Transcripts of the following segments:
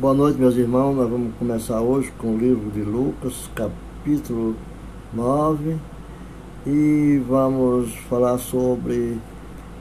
Boa noite, meus irmãos. Nós vamos começar hoje com o livro de Lucas, capítulo 9, e vamos falar sobre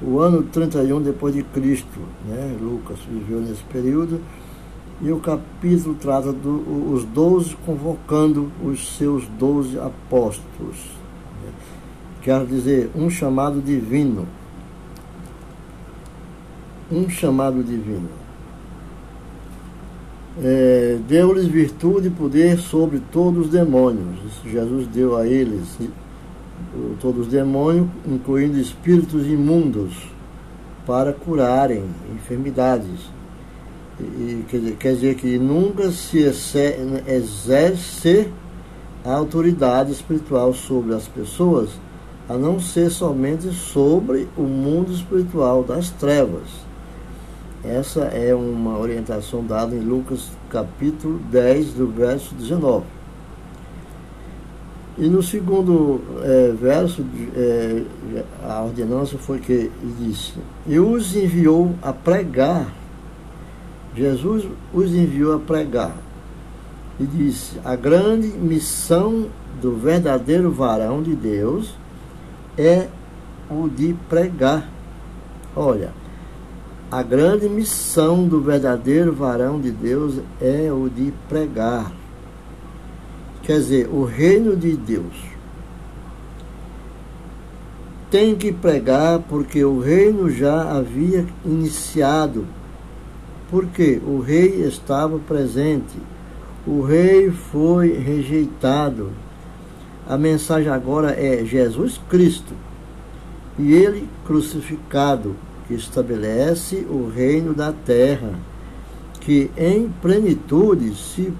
o ano 31 depois de Cristo. Né? Lucas viveu nesse período, e o capítulo trata dos do, doze convocando os seus doze apóstolos. Né? Quer dizer, um chamado divino. Um chamado divino é, deu-lhes virtude e poder sobre todos os demônios. Isso Jesus deu a eles todos os demônios, incluindo espíritos imundos, para curarem enfermidades. E, quer, dizer, quer dizer que nunca se exerce a autoridade espiritual sobre as pessoas, a não ser somente sobre o mundo espiritual das trevas essa é uma orientação dada em Lucas capítulo 10, do verso 19. E no segundo é, verso, é, a ordenança foi que disse: E os enviou a pregar. Jesus os enviou a pregar. E disse: A grande missão do verdadeiro varão de Deus é o de pregar. Olha, a grande missão do verdadeiro varão de Deus é o de pregar. Quer dizer, o reino de Deus tem que pregar porque o reino já havia iniciado. Porque o rei estava presente. O rei foi rejeitado. A mensagem agora é Jesus Cristo e ele crucificado estabelece o reino da terra, que em plenitude se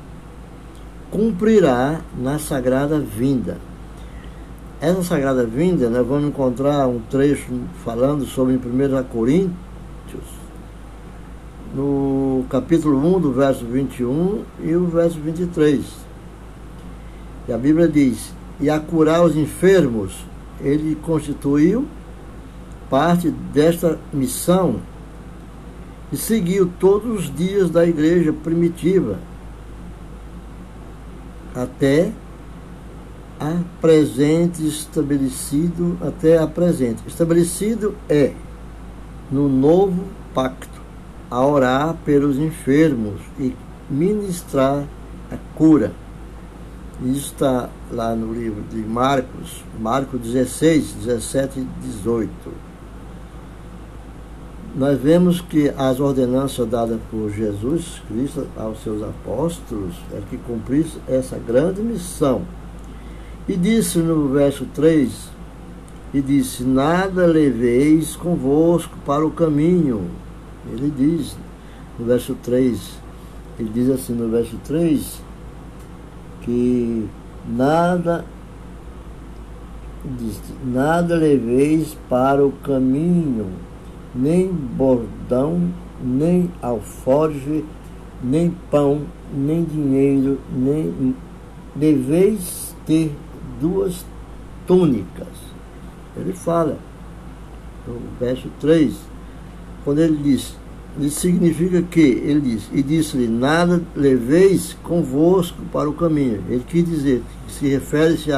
cumprirá na sagrada vinda. Essa sagrada vinda, nós vamos encontrar um trecho falando sobre em 1 Coríntios, no capítulo 1, do verso 21 e o verso 23. E a Bíblia diz: E a curar os enfermos, ele constituiu parte desta missão e seguiu todos os dias da igreja primitiva até a presente estabelecido até a presente. Estabelecido é no novo pacto a orar pelos enfermos e ministrar a cura. Isso está lá no livro de Marcos, Marcos 16, 17 e 18 nós vemos que as ordenanças dadas por Jesus Cristo aos seus apóstolos é que cumprisse essa grande missão. E disse no verso 3, e disse, nada leveis convosco para o caminho. Ele diz no verso 3, ele diz assim no verso 3, que nada diz, nada leveis para o caminho nem bordão, nem alforge, nem pão, nem dinheiro, nem deveis ter duas túnicas. Ele fala, no verso 3, quando ele diz, isso significa que, ele diz, e disse-lhe, nada leveis convosco para o caminho. Ele quis dizer, se refere-se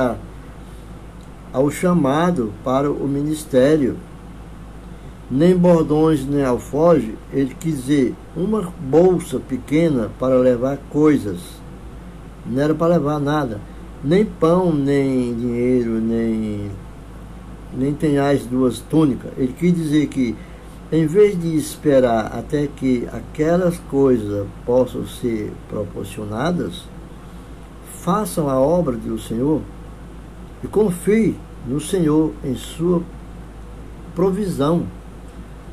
ao chamado para o ministério nem bordões nem alfoge, ele quis dizer uma bolsa pequena para levar coisas. Não era para levar nada. Nem pão, nem dinheiro, nem, nem tenhais duas túnicas. Ele quis dizer que, em vez de esperar até que aquelas coisas possam ser proporcionadas, façam a obra do Senhor e confie no Senhor em sua provisão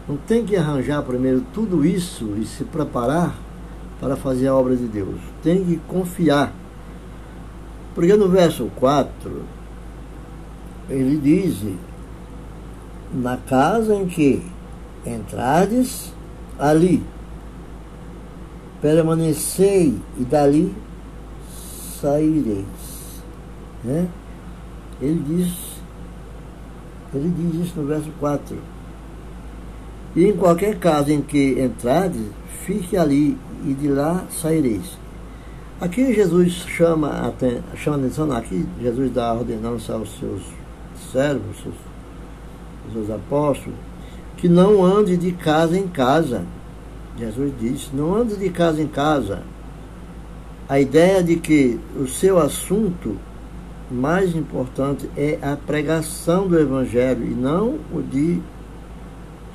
não tem que arranjar primeiro tudo isso e se preparar para fazer a obra de Deus. Tem que confiar. Porque no verso 4, ele diz: Na casa em que entrades, ali permanecei e dali saireis. Né? Ele diz, ele diz isso no verso 4 E em qualquer casa em que entrades, fique ali e de lá saireis. Aqui Jesus chama chama atenção, aqui Jesus dá ordenança aos seus servos, seus, seus apóstolos, que não ande de casa em casa. Jesus disse, não ande de casa em casa. A ideia de que o seu assunto mais importante é a pregação do Evangelho e não o de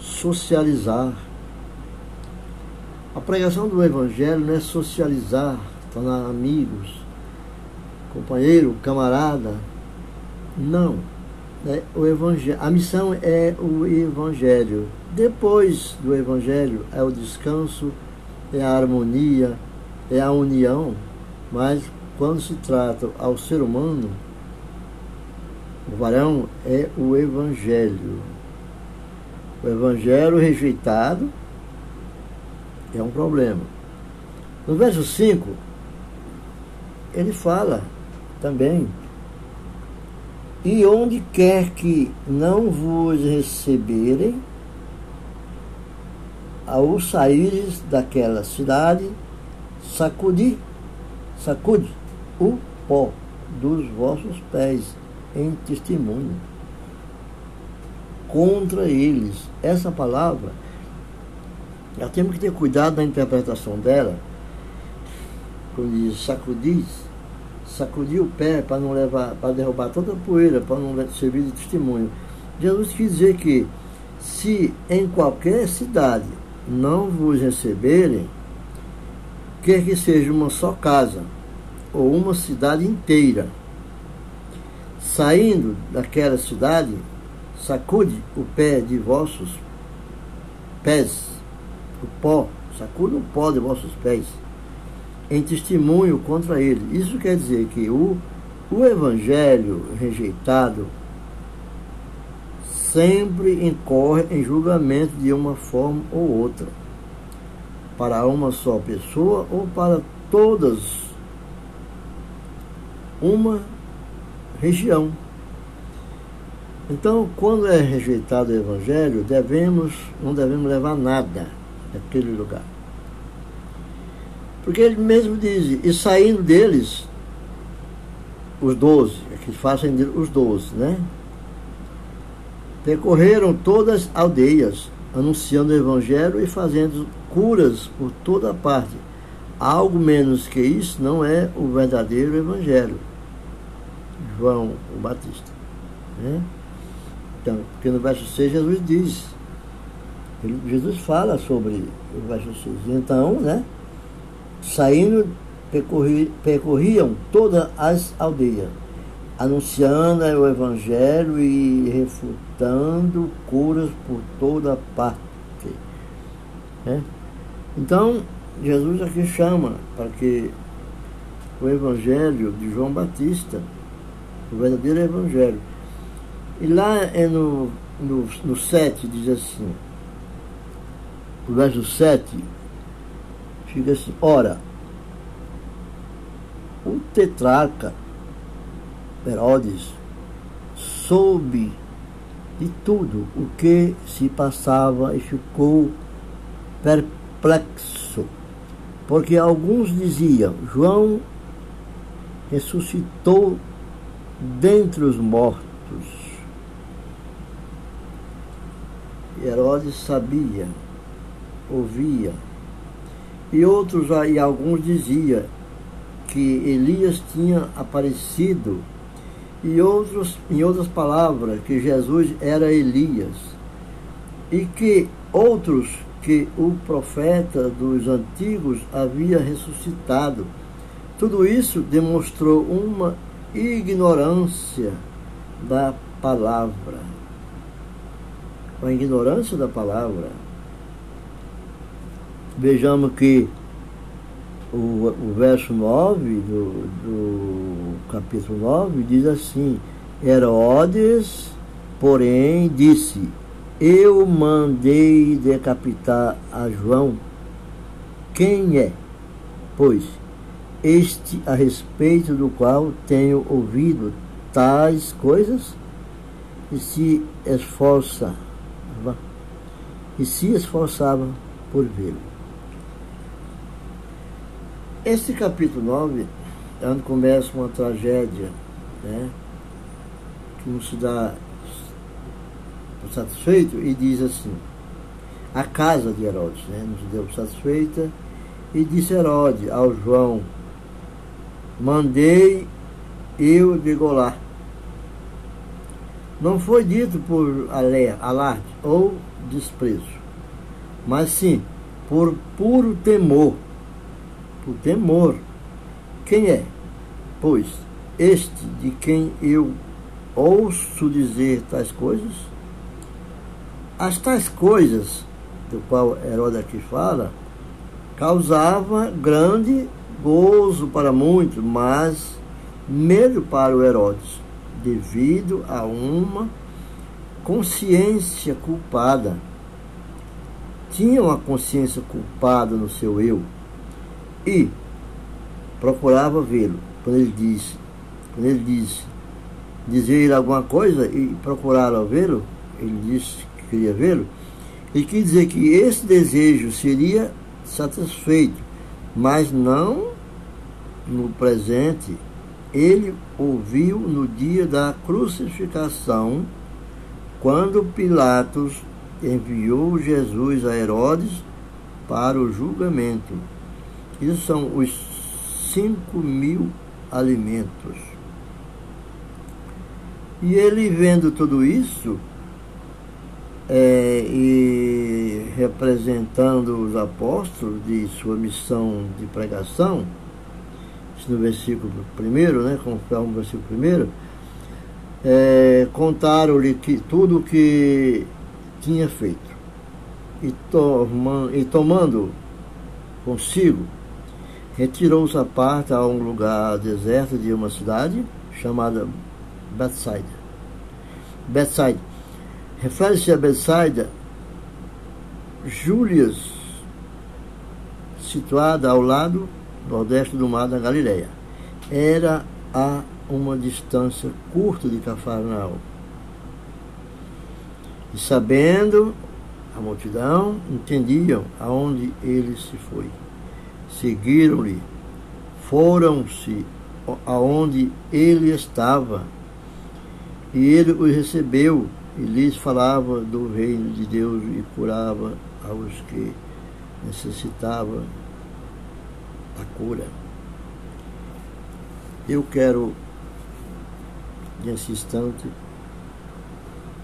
socializar. A pregação do Evangelho não é socializar, tornar amigos, companheiro, camarada. Não. É o evangelho. A missão é o Evangelho. Depois do Evangelho é o descanso, é a harmonia, é a união. Mas quando se trata ao ser humano, o varão é o Evangelho. O Evangelho rejeitado é um problema. No verso 5, ele fala também: E onde quer que não vos receberem, ao saíres daquela cidade, sacudi, sacude o pó dos vossos pés em testemunho contra eles. Essa palavra, já temos que ter cuidado na interpretação dela, quando diz sacudir, sacudir o pé para não levar, para derrubar toda a poeira, para não servir de testemunho. Jesus quis dizer que se em qualquer cidade não vos receberem, quer que seja uma só casa ou uma cidade inteira, saindo daquela cidade, sacude o pé de vossos pés, o pó, sacude o pó de vossos pés em testemunho contra ele. Isso quer dizer que o, o evangelho rejeitado sempre incorre em julgamento de uma forma ou outra, para uma só pessoa ou para todas uma região. Então, quando é rejeitado o evangelho, devemos, não devemos levar nada daquele lugar. Porque ele mesmo diz, e saindo deles, os doze, que fazem os doze, né? Percorreram todas as aldeias, anunciando o Evangelho e fazendo curas por toda parte. Algo menos que isso não é o verdadeiro Evangelho. João o Batista. Né? Então, porque no verso 6 Jesus diz, Jesus fala sobre o verso 6. Então, né? Saindo, percorri, percorriam todas as aldeias, anunciando o Evangelho e refutando curas por toda parte. Né? Então, Jesus aqui chama para que o Evangelho de João Batista, o verdadeiro Evangelho. E lá é no, no, no 7 diz assim, o verso 7 fica assim, ora, o tetrarca Herodes soube de tudo o que se passava e ficou perplexo, porque alguns diziam, João ressuscitou dentre os mortos. Herodes sabia, ouvia e outros e alguns dizia que Elias tinha aparecido e outros em outras palavras que Jesus era Elias e que outros que o profeta dos antigos havia ressuscitado. Tudo isso demonstrou uma ignorância da palavra. A ignorância da palavra Vejamos que o, o verso 9 do, do capítulo 9 diz assim: Herodes, porém, disse: Eu mandei decapitar a João. Quem é, pois, este a respeito do qual tenho ouvido tais coisas? E se esforça e se esforçava por vê-lo. Este capítulo 9 é onde começa uma tragédia, né? Que não se dá satisfeito e diz assim, a casa de Herodes, né? Não se deu satisfeita e disse Herodes ao João, mandei eu degolar. Não foi dito por alarde ou desprezo, mas sim por puro temor. Por temor. Quem é? Pois este de quem eu ouço dizer tais coisas? As tais coisas, do qual Herodes aqui fala, causava grande gozo para muitos, mas medo para o Herodes, devido a uma consciência culpada. Tinha uma consciência culpada no seu eu e procurava vê-lo. Quando ele disse, quando ele disse dizer alguma coisa e procurar vê-lo, ele disse que queria vê-lo, ele quis dizer que esse desejo seria satisfeito, mas não no presente. Ele ouviu no dia da crucificação quando Pilatos enviou Jesus a Herodes para o julgamento. Isso são os cinco mil alimentos. E ele vendo tudo isso, é, e representando os apóstolos de sua missão de pregação, no versículo primeiro, né, conforme o versículo primeiro, é, contaram-lhe tudo o que tinha feito. E, toma, e tomando consigo, retirou-se à parte a um lugar deserto de uma cidade chamada Bethsaida. Bethsaida. Refere-se a Bethsaida, Júlias, situada ao lado nordeste do mar da Galileia. Era a uma distância curta de Cafarnaum. E sabendo a multidão, entendiam aonde ele se foi. Seguiram-lhe, foram-se aonde ele estava, e ele os recebeu e lhes falava do reino de Deus e curava aos que necessitavam a cura. Eu quero, nesse instante,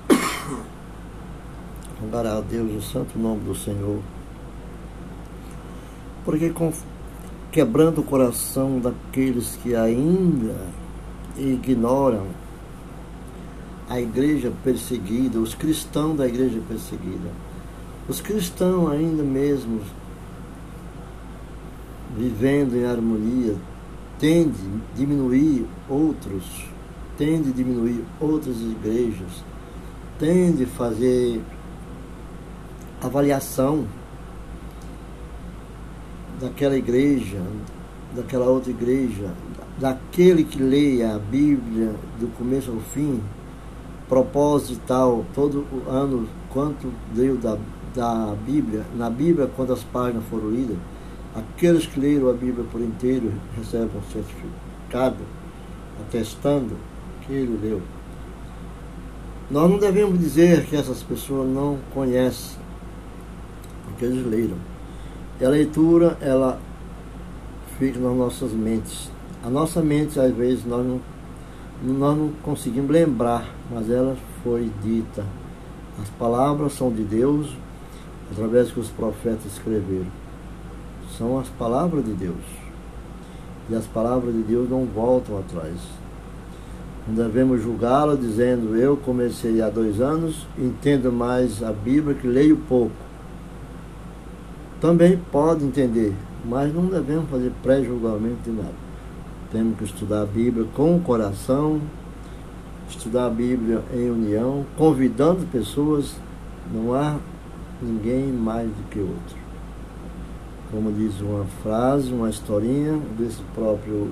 rogar a Deus o santo nome do Senhor, porque quebrando o coração daqueles que ainda ignoram a igreja perseguida, os cristãos da igreja perseguida, os cristãos ainda mesmo vivendo em harmonia, tende a diminuir outros, tende a diminuir outras igrejas, tende a fazer avaliação daquela igreja, daquela outra igreja, daquele que leia a Bíblia do começo ao fim, propósito tal, todo ano, quanto deu da, da Bíblia, na Bíblia, quantas páginas foram lidas, Aqueles que leram a Bíblia por inteiro recebem um certificado atestando que ele leu. Nós não devemos dizer que essas pessoas não conhecem, porque eles leram. E a leitura, ela fica nas nossas mentes. A nossa mente, às vezes, nós não, nós não conseguimos lembrar, mas ela foi dita. As palavras são de Deus, através que os profetas escreveram são as palavras de Deus. E as palavras de Deus não voltam atrás. Não devemos julgá-la dizendo, eu comecei há dois anos, entendo mais a Bíblia que leio pouco. Também pode entender, mas não devemos fazer pré-julgamento de nada. Temos que estudar a Bíblia com o coração, estudar a Bíblia em união, convidando pessoas, não há ninguém mais do que outro como diz uma frase, uma historinha desse próprio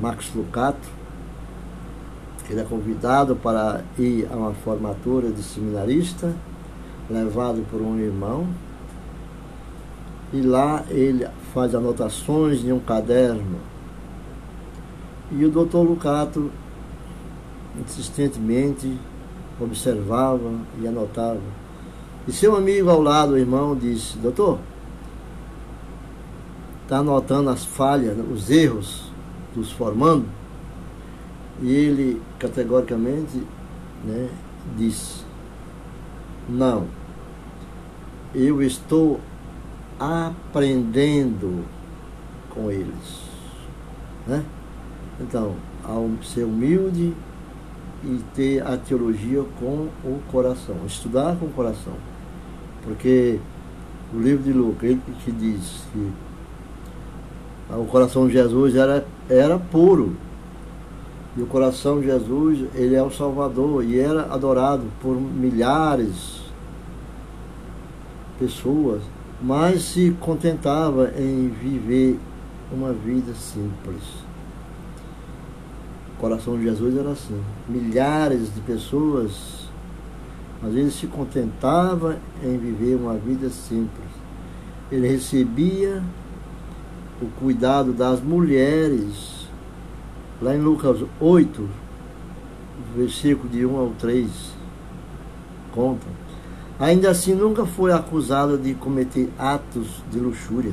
Max Lucato, ele é convidado para ir a uma formatura de seminarista, levado por um irmão, e lá ele faz anotações em um caderno. E o doutor Lucato insistentemente observava e anotava. E seu amigo ao lado, o irmão, disse: Doutor, está anotando as falhas, os erros dos formando? E ele categoricamente né, disse: Não, eu estou aprendendo com eles. Né? Então, ao ser humilde e ter a teologia com o coração, estudar com o coração. Porque o livro de Lucas, ele que diz que o coração de Jesus era, era puro. E o coração de Jesus, ele é o Salvador e era adorado por milhares de pessoas mas se contentava em viver uma vida simples. O coração de Jesus era assim. Milhares de pessoas, às vezes, se contentava em viver uma vida simples. Ele recebia o cuidado das mulheres. Lá em Lucas 8, versículo de 1 ao 3, conta Ainda assim, nunca foi acusado de cometer atos de luxúria.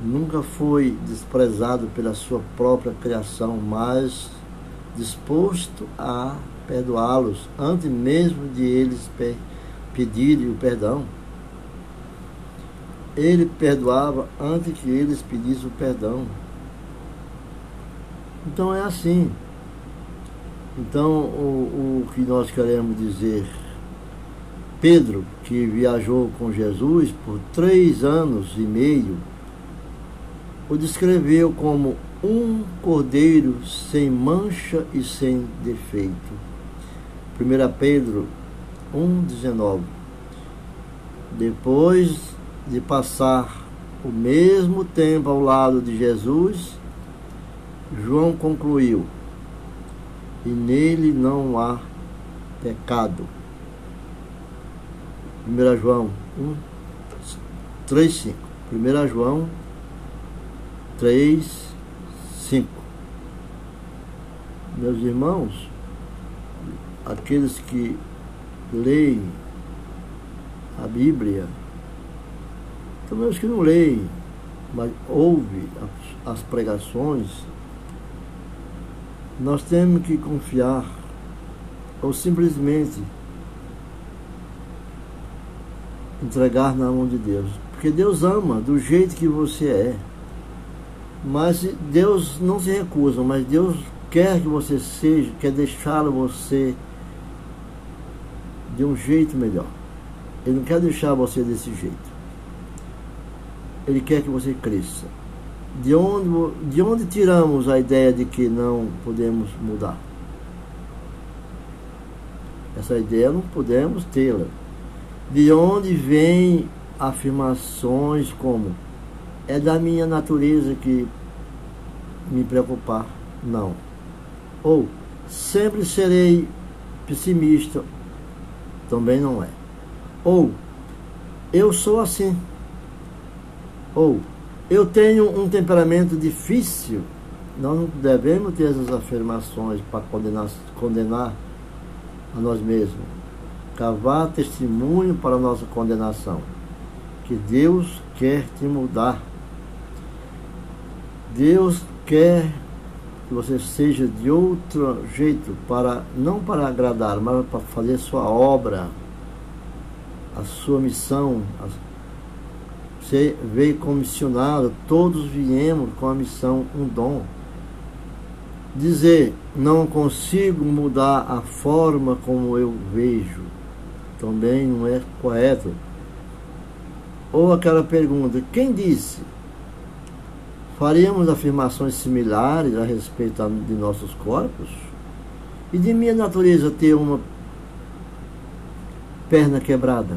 Nunca foi desprezado pela sua própria criação, mas disposto a perdoá-los antes mesmo de eles pedirem o perdão. Ele perdoava antes que eles pedissem o perdão. Então é assim. Então o, o que nós queremos dizer Pedro, que viajou com Jesus por três anos e meio, o descreveu como um cordeiro sem mancha e sem defeito. 1 Pedro 1,19 Depois de passar o mesmo tempo ao lado de Jesus, João concluiu: E nele não há pecado. 1 João 1, 3, 5. 1 João 3, 5. Meus irmãos, aqueles que leem a Bíblia, também os que não leem, mas ouvem as pregações, nós temos que confiar ou simplesmente entregar na mão de Deus. Porque Deus ama do jeito que você é. Mas Deus não se recusa, mas Deus quer que você seja, quer deixá-lo você de um jeito melhor. Ele não quer deixar você desse jeito. Ele quer que você cresça. De onde, de onde tiramos a ideia de que não podemos mudar? Essa ideia não podemos tê-la. De onde vêm afirmações como é da minha natureza que me preocupar? Não. Ou sempre serei pessimista? Também não é. Ou eu sou assim. Ou eu tenho um temperamento difícil. Nós não devemos ter essas afirmações para condenar, condenar a nós mesmos cavar testemunho para a nossa condenação. Que Deus quer te mudar. Deus quer que você seja de outro jeito, para não para agradar, mas para fazer sua obra, a sua missão. Você veio comissionado, todos viemos com a missão, um dom. Dizer, não consigo mudar a forma como eu vejo também não é correto. Ou aquela pergunta, quem disse? Faríamos afirmações similares a respeito de nossos corpos? E de minha natureza ter uma perna quebrada?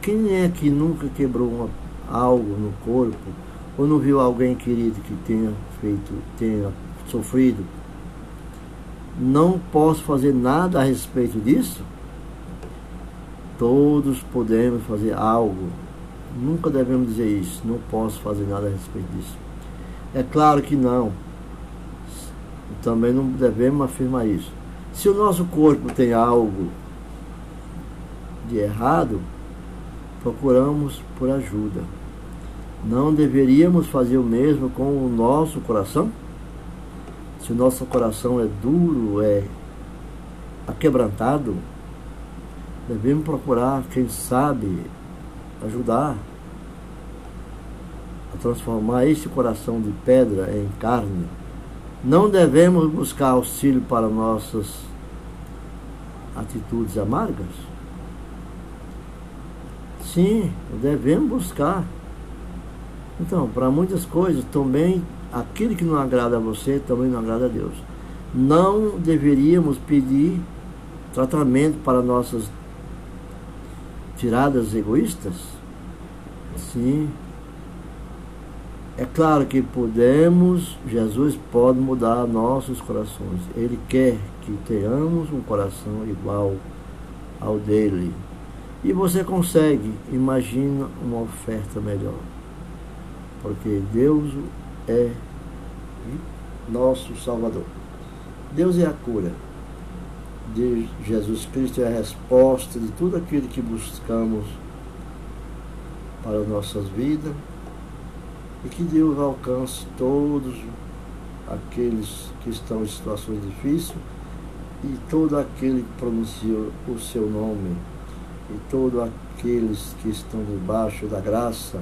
Quem é que nunca quebrou uma, algo no corpo? Ou não viu alguém querido que tenha feito, tenha sofrido? Não posso fazer nada a respeito disso? todos podemos fazer algo. Nunca devemos dizer isso, não posso fazer nada a respeito disso. É claro que não. Também não devemos afirmar isso. Se o nosso corpo tem algo de errado, procuramos por ajuda. Não deveríamos fazer o mesmo com o nosso coração? Se o nosso coração é duro, é aquebrantado, devemos procurar, quem sabe, ajudar transformar este coração de pedra em carne. Não devemos buscar auxílio para nossas atitudes amargas? Sim, devemos buscar. Então, para muitas coisas, também aquilo que não agrada a você também não agrada a Deus. Não deveríamos pedir tratamento para nossas tiradas egoístas? Sim. É claro que podemos, Jesus pode mudar nossos corações. Ele quer que tenhamos um coração igual ao dele. E você consegue, imagina uma oferta melhor. Porque Deus é nosso Salvador. Deus é a cura. Jesus Cristo é a resposta de tudo aquilo que buscamos para nossas vidas e que Deus alcance todos aqueles que estão em situações difíceis e todo aquele que pronuncia o seu nome e todos aqueles que estão debaixo da graça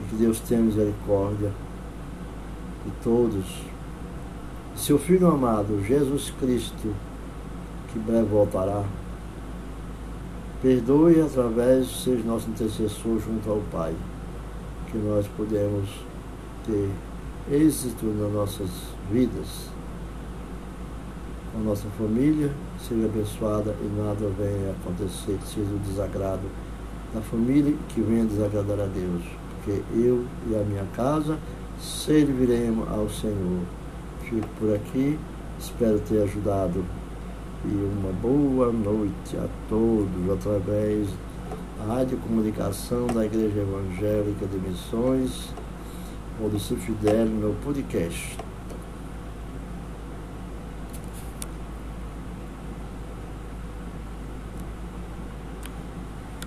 e que Deus tenha misericórdia de todos. Seu Filho amado, Jesus Cristo, que breve voltará, perdoe através, seja nosso intercessor junto ao Pai, que nós podemos ter êxito nas nossas vidas, a nossa família seja abençoada e nada venha acontecer que seja o desagrado da família que venha desagradar a Deus, porque eu e a minha casa serviremos ao Senhor. Fico por aqui, espero ter ajudado e uma boa noite a todos através Rádio Comunicação da Igreja Evangélica de Missões, Maurício Fidel, meu podcast.